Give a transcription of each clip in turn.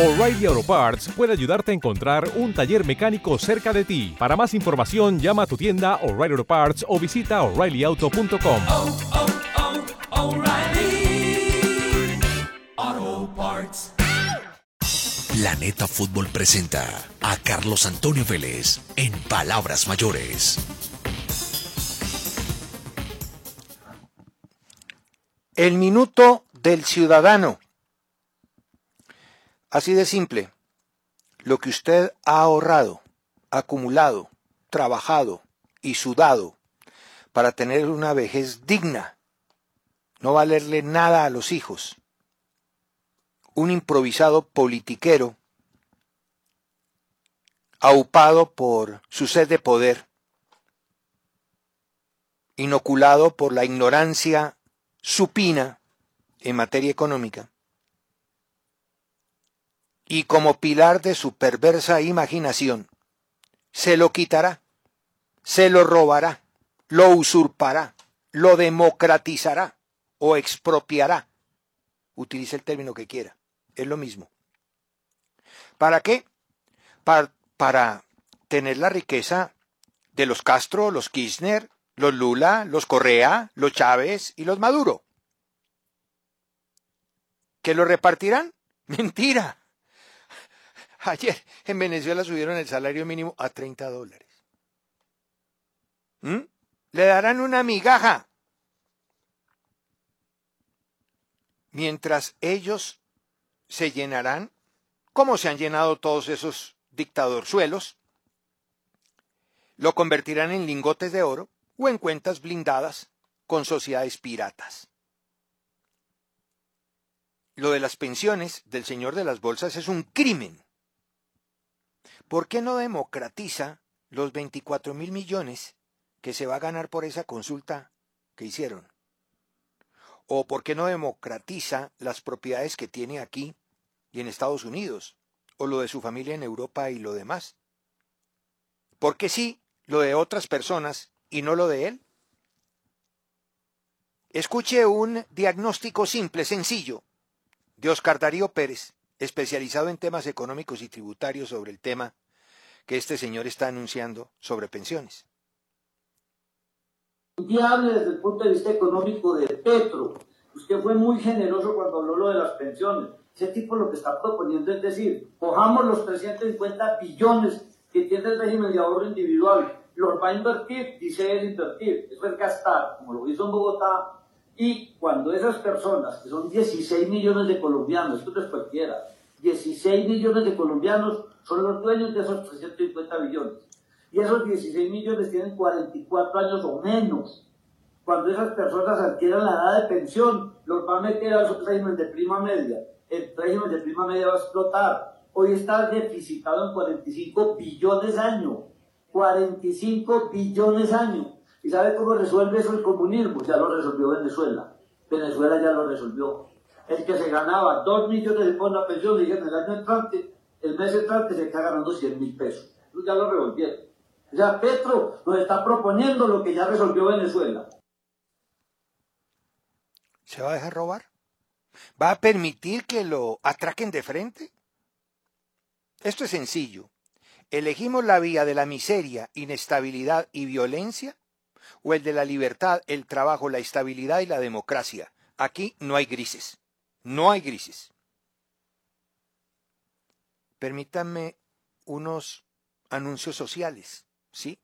O'Reilly Auto Parts puede ayudarte a encontrar un taller mecánico cerca de ti. Para más información, llama a tu tienda O'Reilly Auto Parts o visita O'ReillyAuto.com. Oh, oh, oh, O'Reilly Auto Parts. Planeta Fútbol presenta a Carlos Antonio Vélez en Palabras Mayores. El minuto del ciudadano. Así de simple. Lo que usted ha ahorrado, acumulado, trabajado y sudado para tener una vejez digna, no valerle nada a los hijos. Un improvisado politiquero, aupado por su sed de poder, inoculado por la ignorancia supina en materia económica, y como pilar de su perversa imaginación, se lo quitará, se lo robará, lo usurpará, lo democratizará o expropiará. Utilice el término que quiera, es lo mismo. ¿Para qué? Para, tener la riqueza de los Castro, los Kirchner, los Lula, los Correa, los Chávez y los Maduro. ¿Que lo repartirán? Mentira. Ayer en Venezuela subieron el salario mínimo a 30 dólares. ¿Mm? Le darán una migaja. Mientras ellos se llenarán, como se han llenado todos esos dictadorzuelos, lo convertirán en lingotes de oro o en cuentas blindadas con sociedades piratas. Lo de las pensiones del señor de las bolsas es un crimen. ¿Por qué no democratiza los 24 mil millones que se va a ganar por esa consulta que hicieron? ¿O por qué no democratiza las propiedades que tiene aquí y en Estados Unidos? ¿O lo de su familia en Europa y lo demás? ¿Por qué sí lo de otras personas y no lo de él? Escuche un diagnóstico simple, sencillo, de Oscar Darío Pérez, especializado en temas económicos y tributarios sobre el tema que este señor está anunciando sobre pensiones. hable desde el punto de vista económico de Petro. Usted fue muy generoso cuando habló lo de las pensiones. Ese tipo lo que está proponiendo es decir, cojamos los 350 billones que tiene el régimen de ahorro individual, los va a invertir, dice él invertir, eso es gastar, como lo hizo en Bogotá, y cuando esas personas, que son 16 millones de colombianos, esto no es cualquiera, 16 millones de colombianos son los dueños de esos 350 billones. Y esos 16 millones tienen 44 años o menos. Cuando esas personas adquieran la edad de pensión, los va a meter al régimen de prima media. El régimen de prima media va a explotar. Hoy está deficitado en 45 billones año. 45 billones año. ¿Y sabe cómo resuelve eso el comunismo? Ya lo resolvió Venezuela. Venezuela ya lo resolvió. El que se ganaba 2 millones de pesos la pensión, le dijeron el año entrante, el mes entrante se está ganando 100 mil pesos. ya lo revolvieron. O sea, Petro nos está proponiendo lo que ya resolvió Venezuela. ¿Se va a dejar robar? ¿Va a permitir que lo atraquen de frente? Esto es sencillo. ¿Elegimos la vía de la miseria, inestabilidad y violencia? ¿O el de la libertad, el trabajo, la estabilidad y la democracia? Aquí no hay grises. No hay grises. Permítanme unos anuncios sociales, ¿sí?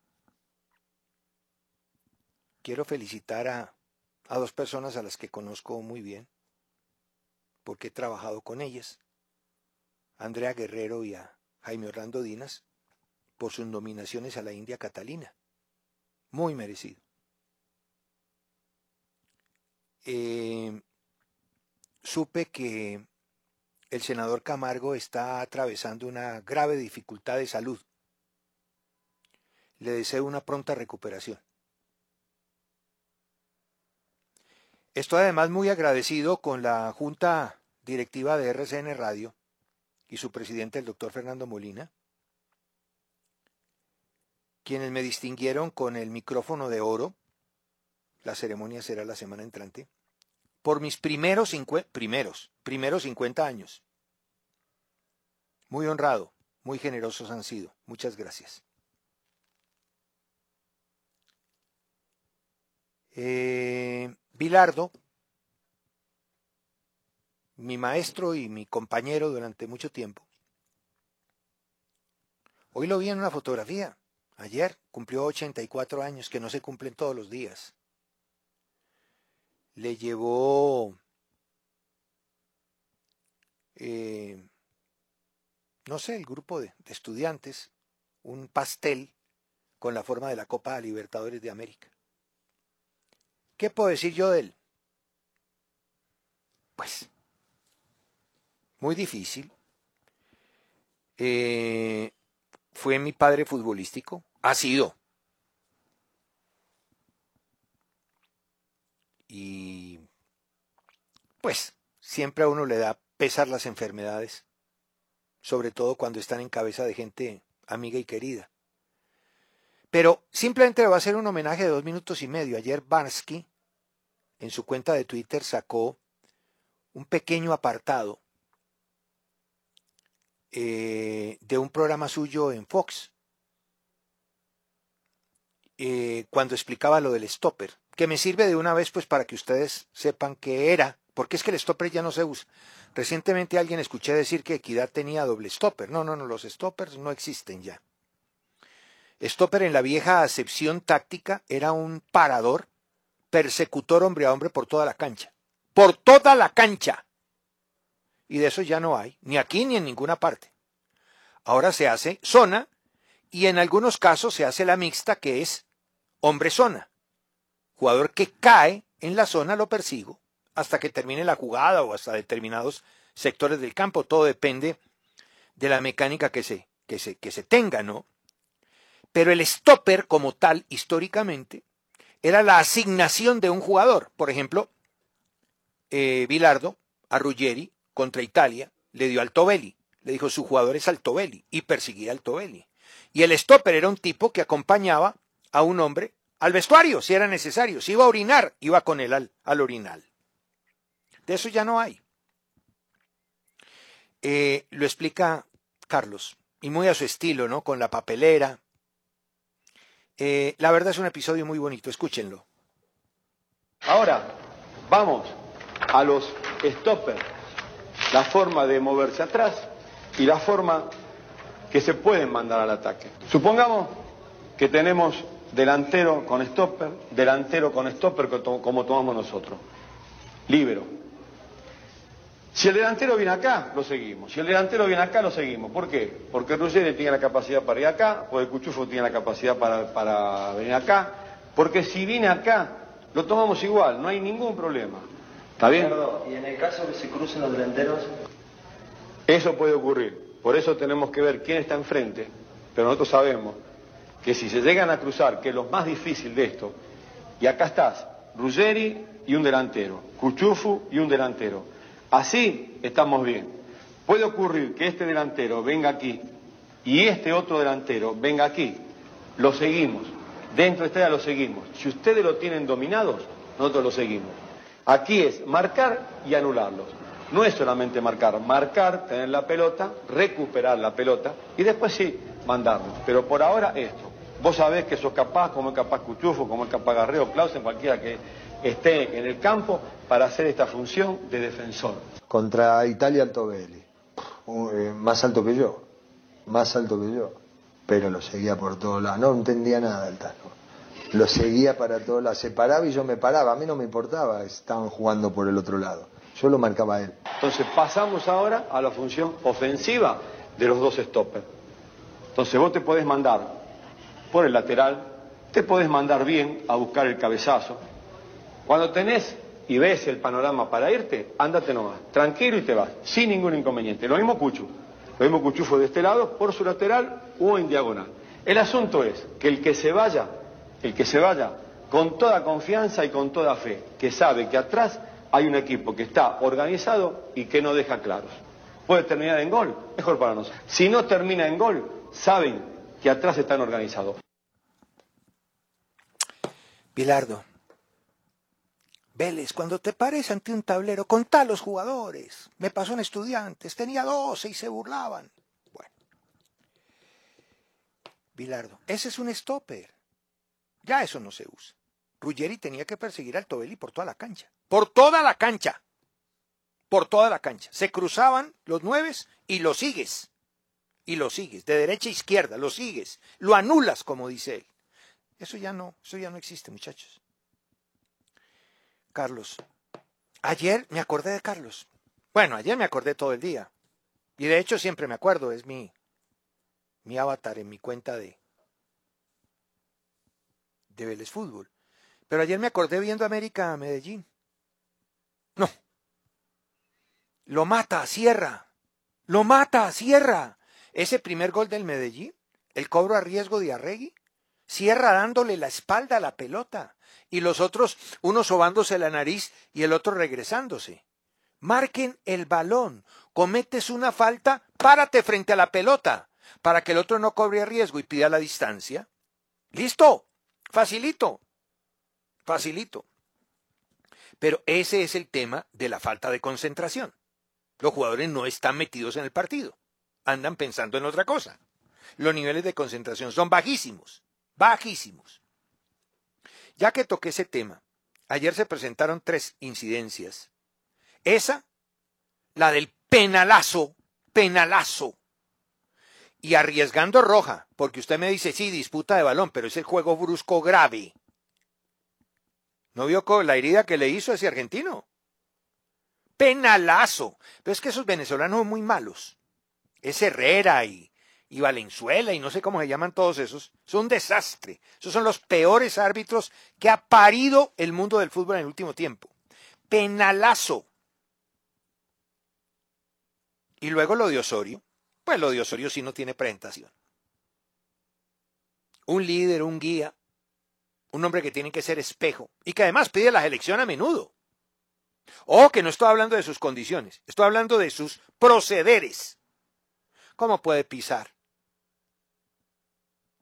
Quiero felicitar a, a dos personas a las que conozco muy bien, porque he trabajado con ellas, Andrea Guerrero y a Jaime Orlando Dinas, por sus nominaciones a la India Catalina. Muy merecido. Eh, supe que el senador Camargo está atravesando una grave dificultad de salud. Le deseo una pronta recuperación. Estoy además muy agradecido con la Junta Directiva de RCN Radio y su presidente, el doctor Fernando Molina, quienes me distinguieron con el micrófono de oro, la ceremonia será la semana entrante, por mis primeros, primeros, primeros 50 años. Muy honrado, muy generosos han sido. Muchas gracias. Eh, Bilardo, mi maestro y mi compañero durante mucho tiempo, hoy lo vi en una fotografía. Ayer cumplió 84 años, que no se cumplen todos los días. Le llevó eh, no sé, el grupo de, de, estudiantes, un pastel con la forma de la Copa Libertadores de América. ¿Qué puedo decir yo de él? Pues, muy difícil. Eh, fue mi padre futbolístico, ha sido. Y pues siempre a uno le da pesar las enfermedades, sobre todo cuando están en cabeza de gente amiga y querida. Pero simplemente le va a hacer un homenaje de dos minutos y medio. Ayer Bansky, en su cuenta de Twitter, sacó un pequeño apartado eh, de un programa suyo en Fox, eh, cuando explicaba lo del stopper, que me sirve de una vez pues para que ustedes sepan qué era, porque es que el stopper ya no se usa. Recientemente alguien escuché decir que Equidad tenía doble stopper. No, no, no, los stoppers no existen ya. Stopper en la vieja acepción táctica era un parador, persecutor hombre a hombre por toda la cancha. Por toda la cancha. Y de eso ya no hay, ni aquí ni en ninguna parte. Ahora se hace zona y en algunos casos se hace la mixta que es hombre-zona. Jugador que cae en la zona lo persigo hasta que termine la jugada o hasta determinados sectores del campo. Todo depende de la mecánica que se, que se, que se tenga, ¿no? Pero el stopper como tal, históricamente, era la asignación de un jugador. Por ejemplo, eh, Bilardo a Ruggeri contra Italia le dio al Tobelli. Le dijo, su jugador es Altobelli y perseguía al Tobelli. Y el stopper era un tipo que acompañaba a un hombre al vestuario, si era necesario. Si iba a orinar, iba con él al, al orinal. De eso ya no hay. Eh, lo explica Carlos, y muy a su estilo, ¿no? Con la papelera, eh, la verdad es un episodio muy bonito, escúchenlo. Ahora, vamos a los stoppers, la forma de moverse atrás y la forma que se pueden mandar al ataque. Supongamos que tenemos delantero con stopper, delantero con stopper como tomamos nosotros. Libero. Si el delantero viene acá, lo seguimos. Si el delantero viene acá, lo seguimos. ¿Por qué? Porque Ruggeri tiene la capacidad para ir acá, porque Cuchufo tiene la capacidad para, para venir acá. Porque si viene acá, lo tomamos igual, no hay ningún problema. ¿Está bien? ¿y en el caso que se crucen los delanteros? Eso puede ocurrir. Por eso tenemos que ver quién está enfrente. Pero nosotros sabemos que si se llegan a cruzar, que es lo más difícil de esto, y acá estás, Ruggeri y un delantero, Cuchufu y un delantero. Así estamos bien. Puede ocurrir que este delantero venga aquí y este otro delantero venga aquí. Lo seguimos. Dentro de esta lo seguimos. Si ustedes lo tienen dominados, nosotros lo seguimos. Aquí es marcar y anularlos. No es solamente marcar, marcar, tener la pelota, recuperar la pelota y después sí, mandarlo. Pero por ahora esto. Vos sabés que sos capaz, como es capaz Cuchufo, como es capaz Garreo, Clausen, cualquiera que esté en el campo para hacer esta función de defensor. Contra Italia Altobelli, eh, más alto que yo, más alto que yo, pero lo seguía por todos lados, no entendía nada el Tano. Lo seguía para todos lados, se paraba y yo me paraba, a mí no me importaba, estaban jugando por el otro lado, yo lo marcaba a él. Entonces pasamos ahora a la función ofensiva de los dos stoppers. Entonces vos te podés mandar por el lateral, te podés mandar bien a buscar el cabezazo, cuando tenés y ves el panorama para irte, ándate nomás, tranquilo y te vas, sin ningún inconveniente. Lo mismo Cuchu. Lo mismo Cuchu fue de este lado, por su lateral o en diagonal. El asunto es que el que se vaya, el que se vaya con toda confianza y con toda fe, que sabe que atrás hay un equipo que está organizado y que no deja claros. Puede terminar en gol, mejor para nosotros. Si no termina en gol, saben que atrás están organizados. Bilardo, Vélez, cuando te pares ante un tablero, contá los jugadores. Me pasó en estudiantes, tenía 12 y se burlaban. Bueno. Bilardo, ese es un stopper. Ya eso no se usa. Ruggeri tenía que perseguir al Tobeli por toda la cancha. Por toda la cancha. Por toda la cancha. Se cruzaban los nueves y lo sigues. Y lo sigues. De derecha a izquierda, lo sigues. Lo anulas, como dice él. Eso ya no, eso ya no existe, muchachos. Carlos. Ayer me acordé de Carlos. Bueno, ayer me acordé todo el día. Y de hecho siempre me acuerdo, es mi, mi avatar en mi cuenta de, de Vélez Fútbol. Pero ayer me acordé viendo América a Medellín. No. Lo mata, cierra. Lo mata, cierra. Ese primer gol del Medellín, el cobro a riesgo de Arregui, cierra dándole la espalda a la pelota y los otros, uno sobándose la nariz y el otro regresándose. Marquen el balón. Cometes una falta, párate frente a la pelota, para que el otro no cobre riesgo y pida la distancia. Listo. Facilito. Facilito. Pero ese es el tema de la falta de concentración. Los jugadores no están metidos en el partido. Andan pensando en otra cosa. Los niveles de concentración son bajísimos. Bajísimos. Ya que toqué ese tema, ayer se presentaron tres incidencias. Esa, la del penalazo, penalazo. Y arriesgando roja, porque usted me dice, sí, disputa de balón, pero es el juego brusco grave. ¿No vio la herida que le hizo ese argentino? Penalazo. Pero es que esos venezolanos son muy malos. Es Herrera y y Valenzuela y no sé cómo se llaman todos esos, son un desastre. Esos son los peores árbitros que ha parido el mundo del fútbol en el último tiempo. Penalazo. Y luego lo de Osorio. Pues lo de Osorio sí no tiene presentación. Un líder, un guía, un hombre que tiene que ser espejo y que además pide la elección a menudo. O que no estoy hablando de sus condiciones, estoy hablando de sus procederes. ¿Cómo puede pisar?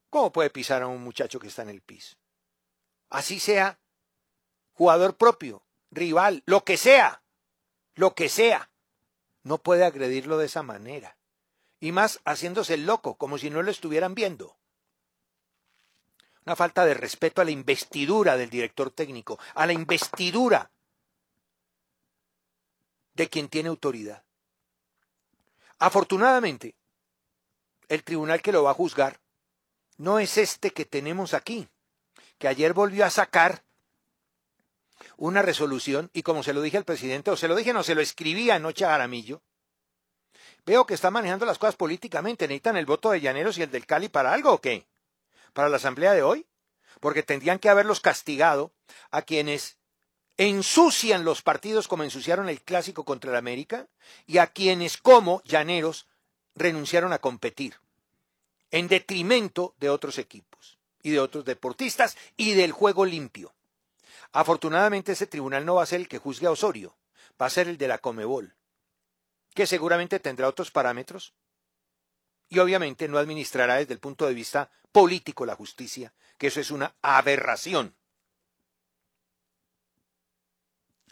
¿Cómo puede pisar a un muchacho que está en el piso? Así sea jugador propio, rival, lo que sea, lo que sea. No puede agredirlo de esa manera. Y más haciéndose el loco, como si no lo estuvieran viendo. Una falta de respeto a la investidura del director técnico, a la investidura de quien tiene autoridad. Afortunadamente, el tribunal que lo va a juzgar no es este que tenemos aquí, que ayer volvió a sacar una resolución y como se lo dije al presidente, o se lo dije, no, se lo escribí anoche a Aramillo, veo que está manejando las cosas políticamente, necesitan el voto de Llaneros y el del Cali para algo o qué? ¿Para la asamblea de hoy? Porque tendrían que haberlos castigado a quienes ensucian los partidos como ensuciaron el clásico contra el América y a quienes como Llaneros renunciaron a competir en detrimento de otros equipos y de otros deportistas y del juego limpio. Afortunadamente ese tribunal no va a ser el que juzgue a Osorio, va a ser el de la Comebol, que seguramente tendrá otros parámetros y obviamente no administrará desde el punto de vista político la justicia, que eso es una aberración.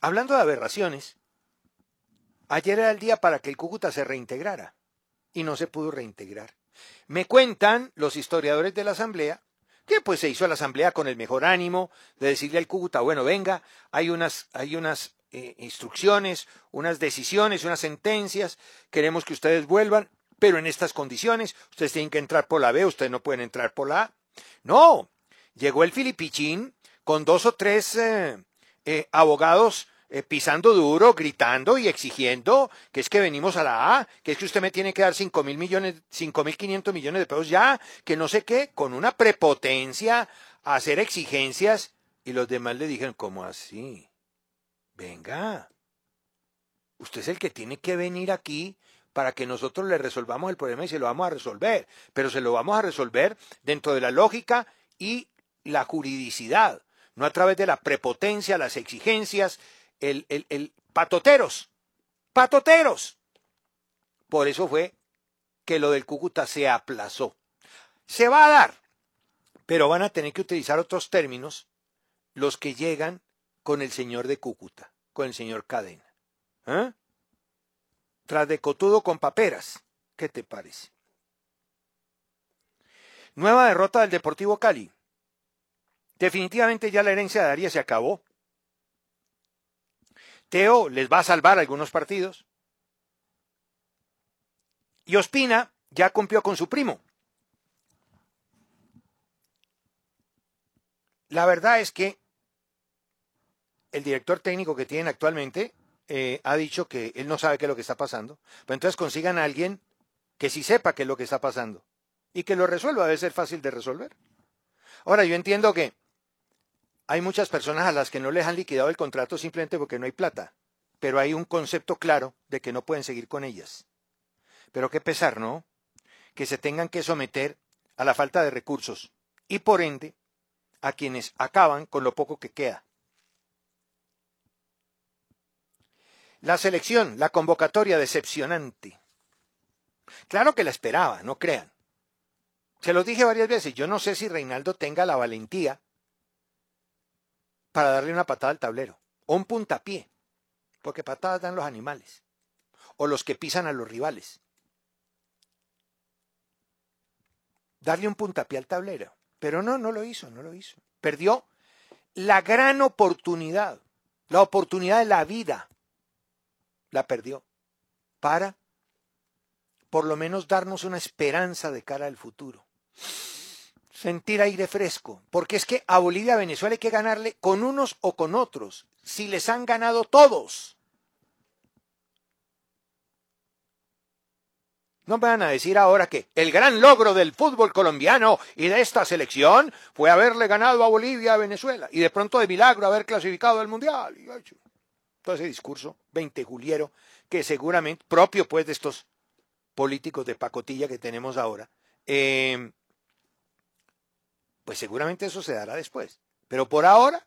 Hablando de aberraciones, ayer era el día para que el Cúcuta se reintegrara y no se pudo reintegrar. Me cuentan los historiadores de la Asamblea que pues se hizo la Asamblea con el mejor ánimo de decirle al Cúcuta, bueno, venga, hay unas, hay unas eh, instrucciones, unas decisiones, unas sentencias, queremos que ustedes vuelvan, pero en estas condiciones, ustedes tienen que entrar por la B, ustedes no pueden entrar por la A. No, llegó el Filipichín con dos o tres eh, eh, abogados eh, pisando duro, gritando y exigiendo que es que venimos a la A, que es que usted me tiene que dar cinco mil millones, cinco mil quinientos millones de pesos ya, que no sé qué, con una prepotencia a hacer exigencias y los demás le dijeron, ¿cómo así? Venga. Usted es el que tiene que venir aquí para que nosotros le resolvamos el problema y se lo vamos a resolver. Pero se lo vamos a resolver dentro de la lógica y la juridicidad, no a través de la prepotencia, las exigencias, el, el, el patoteros. Patoteros. Por eso fue que lo del Cúcuta se aplazó. Se va a dar, pero van a tener que utilizar otros términos los que llegan con el señor de Cúcuta, con el señor Cadena. ¿Eh? Tras de cotudo con paperas. ¿Qué te parece? Nueva derrota del Deportivo Cali. Definitivamente ya la herencia de Arias se acabó. Teo les va a salvar algunos partidos. Y Ospina ya cumplió con su primo. La verdad es que el director técnico que tienen actualmente eh, ha dicho que él no sabe qué es lo que está pasando. Pero entonces consigan a alguien que sí sepa qué es lo que está pasando y que lo resuelva. Debe ser fácil de resolver. Ahora, yo entiendo que hay muchas personas a las que no les han liquidado el contrato simplemente porque no hay plata, pero hay un concepto claro de que no pueden seguir con ellas. Pero qué pesar, ¿no? Que se tengan que someter a la falta de recursos y por ende a quienes acaban con lo poco que queda. La selección, la convocatoria decepcionante. Claro que la esperaba, no crean. Se lo dije varias veces, yo no sé si Reinaldo tenga la valentía para darle una patada al tablero, o un puntapié, porque patadas dan los animales, o los que pisan a los rivales. Darle un puntapié al tablero, pero no, no lo hizo, no lo hizo. Perdió la gran oportunidad, la oportunidad de la vida, la perdió, para por lo menos darnos una esperanza de cara al futuro sentir aire fresco, porque es que a Bolivia, a Venezuela hay que ganarle con unos o con otros, si les han ganado todos. No me van a decir ahora que el gran logro del fútbol colombiano y de esta selección fue haberle ganado a Bolivia, a Venezuela, y de pronto de milagro haber clasificado al Mundial. Todo ese discurso 20 juliero, que seguramente, propio pues de estos políticos de pacotilla que tenemos ahora, eh, pues seguramente eso se dará después. Pero por ahora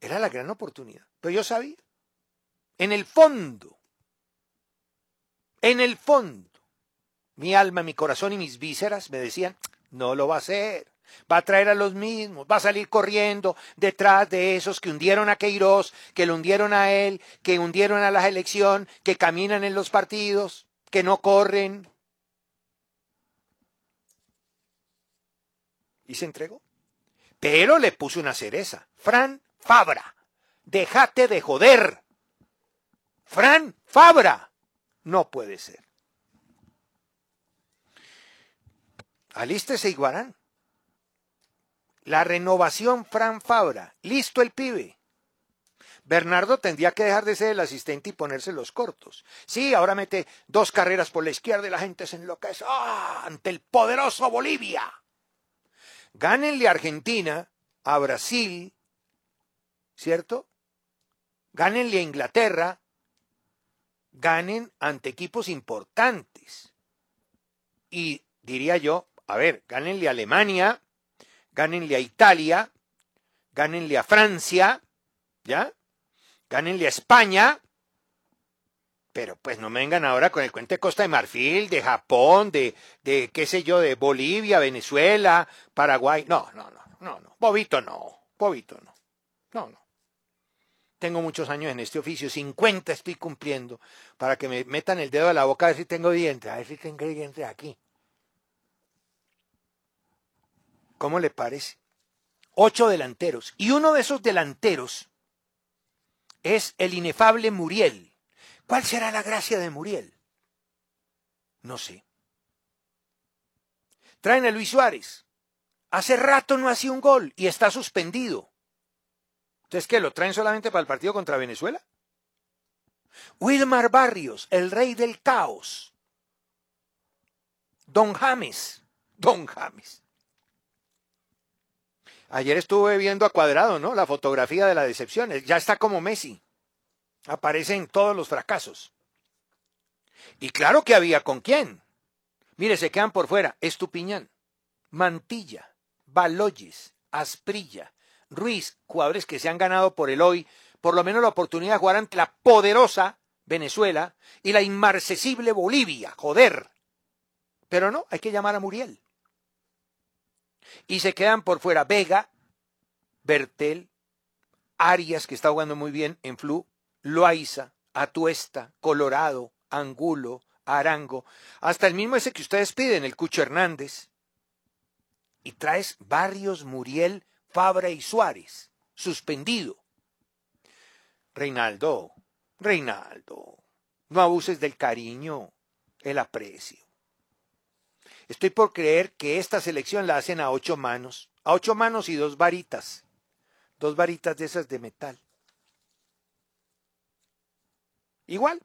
era la gran oportunidad. Pero yo sabía, en el fondo, en el fondo, mi alma, mi corazón y mis vísceras me decían, no lo va a hacer. Va a traer a los mismos, va a salir corriendo detrás de esos que hundieron a Queiroz, que lo hundieron a él, que hundieron a la elección, que caminan en los partidos, que no corren, y se entregó. Pero le puso una cereza. Fran Fabra, déjate de joder. Fran Fabra. No puede ser. Alístese Iguarán. La renovación Fran Fabra. Listo el pibe. Bernardo tendría que dejar de ser el asistente y ponerse los cortos. Sí, ahora mete dos carreras por la izquierda y la gente se enloquece. ¡Ah! Ante el poderoso Bolivia. Gánenle a Argentina, a Brasil, ¿cierto? Gánenle a Inglaterra, ganen ante equipos importantes. Y diría yo, a ver, gánenle a Alemania, gánenle a Italia, gánenle a Francia, ¿ya? Gánenle a España, pero pues no me vengan ahora con el cuento de Costa de Marfil, de Japón, de, de qué sé yo, de Bolivia, Venezuela, Paraguay. No, no, no, no, no. Bobito no, Bobito no. No, no. Tengo muchos años en este oficio, 50 estoy cumpliendo, para que me metan el dedo a la boca a ver si tengo dientes, a ver si tengo dientes aquí. ¿Cómo le parece? Ocho delanteros. Y uno de esos delanteros es el inefable Muriel. ¿Cuál será la gracia de Muriel? No sé. Traen a Luis Suárez. Hace rato no hacía un gol y está suspendido. Entonces, ¿qué? ¿Lo traen solamente para el partido contra Venezuela? Wilmar Barrios, el rey del caos. Don James. Don James. Ayer estuve viendo a cuadrado, ¿no? La fotografía de la decepción. Ya está como Messi. Aparece en todos los fracasos. Y claro que había con quién. Mire, se quedan por fuera Estupiñán, Mantilla, Baloyes, Asprilla, Ruiz, jugadores que se han ganado por el hoy, por lo menos la oportunidad de jugar ante la poderosa Venezuela y la inmarcesible Bolivia, joder. Pero no, hay que llamar a Muriel. Y se quedan por fuera Vega, Bertel, Arias, que está jugando muy bien en Flu, Loaiza, Atuesta, Colorado, Angulo, Arango, hasta el mismo ese que ustedes piden, el Cucho Hernández. Y traes Barrios, Muriel, Fabra y Suárez, suspendido. Reinaldo, Reinaldo, no abuses del cariño, el aprecio. Estoy por creer que esta selección la hacen a ocho manos, a ocho manos y dos varitas, dos varitas de esas de metal. Igual,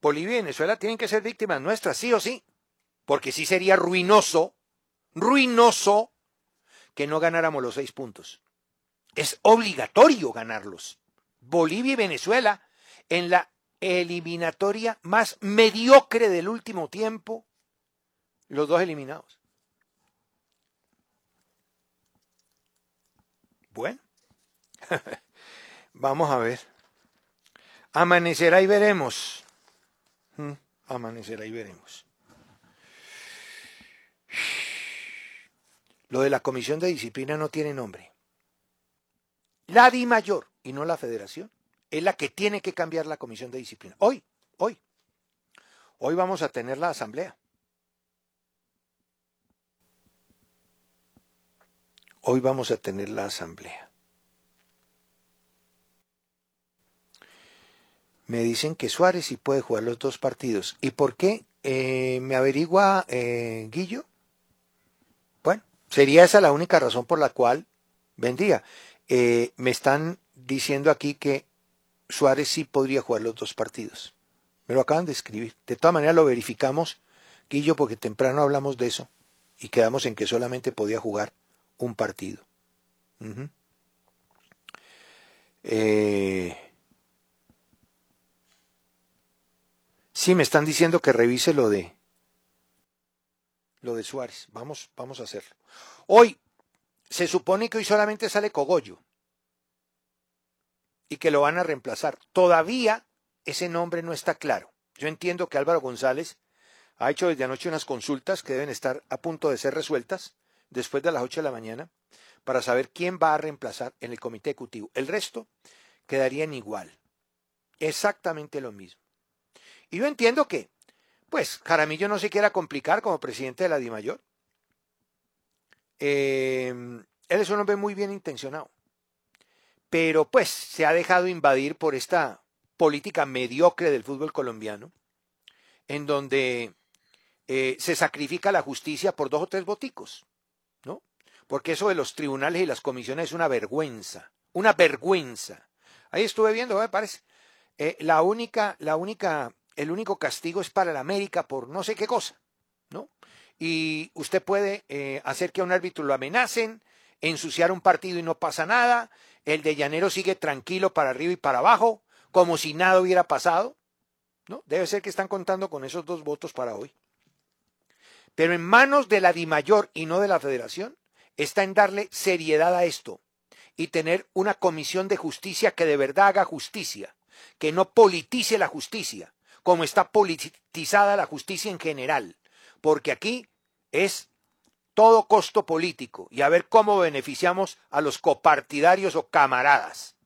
Bolivia y Venezuela tienen que ser víctimas nuestras, sí o sí, porque sí sería ruinoso, ruinoso, que no ganáramos los seis puntos. Es obligatorio ganarlos. Bolivia y Venezuela en la eliminatoria más mediocre del último tiempo, los dos eliminados. Bueno, vamos a ver. Amanecerá y veremos. Mm, Amanecerá y veremos. Lo de la comisión de disciplina no tiene nombre. La Di Mayor y no la federación es la que tiene que cambiar la comisión de disciplina. Hoy, hoy. Hoy vamos a tener la asamblea. Hoy vamos a tener la asamblea. Me dicen que Suárez sí puede jugar los dos partidos. ¿Y por qué? Eh, ¿Me averigua eh, Guillo? Bueno, sería esa la única razón por la cual vendría. Eh, me están diciendo aquí que Suárez sí podría jugar los dos partidos. Me lo acaban de escribir. De todas maneras lo verificamos, Guillo, porque temprano hablamos de eso y quedamos en que solamente podía jugar un partido. eh... Sí, me están diciendo que revise lo de lo de Suárez. Vamos, vamos a hacerlo. Hoy se supone que hoy solamente sale Cogollo y que lo van a reemplazar. Todavía ese nombre no está claro. Yo entiendo que Álvaro González ha hecho desde anoche unas consultas que deben estar a punto de ser resueltas después de las 8 de la mañana para saber quién va a reemplazar en el comité ejecutivo. El resto quedarían igual. Exactamente lo mismo. Y yo entiendo que, pues, Jaramillo no se quiera complicar como presidente de la DIMAYOR. Eh, él es un hombre muy bien intencionado. Pero, pues, se ha dejado invadir por esta política mediocre del fútbol colombiano, en donde eh, se sacrifica la justicia por dos o tres boticos. Porque eso de los tribunales y las comisiones es una vergüenza, una vergüenza. Ahí estuve viendo, me parece. Eh, la única, la única el único castigo es para el América por no sé qué cosa, ¿no? Y usted puede eh, hacer que a un árbitro lo amenacen, ensuciar un partido y no pasa nada, el de Llanero sigue tranquilo para arriba y para abajo, como si nada hubiera pasado, ¿no? Debe ser que están contando con esos dos votos para hoy. Pero en manos de la DIMAYOR y no de la Federación está en darle seriedad a esto y tener una comisión de justicia que de verdad haga justicia, que no politice la justicia, como está politizada la justicia en general, porque aquí es todo costo político y a ver cómo beneficiamos a los copartidarios o camaradas.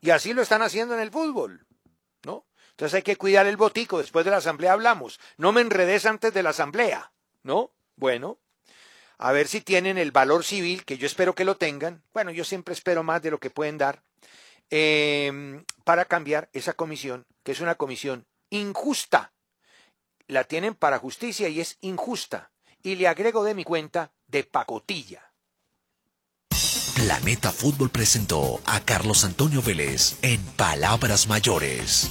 Y así lo están haciendo en el fútbol, ¿no? Entonces hay que cuidar el botico, después de la asamblea hablamos. No me enredes antes de la asamblea, ¿no? Bueno, a ver si tienen el valor civil, que yo espero que lo tengan. Bueno, yo siempre espero más de lo que pueden dar, eh, para cambiar esa comisión, que es una comisión injusta. La tienen para justicia y es injusta. Y le agrego de mi cuenta de pacotilla. Planeta Fútbol presentó a Carlos Antonio Vélez en Palabras Mayores.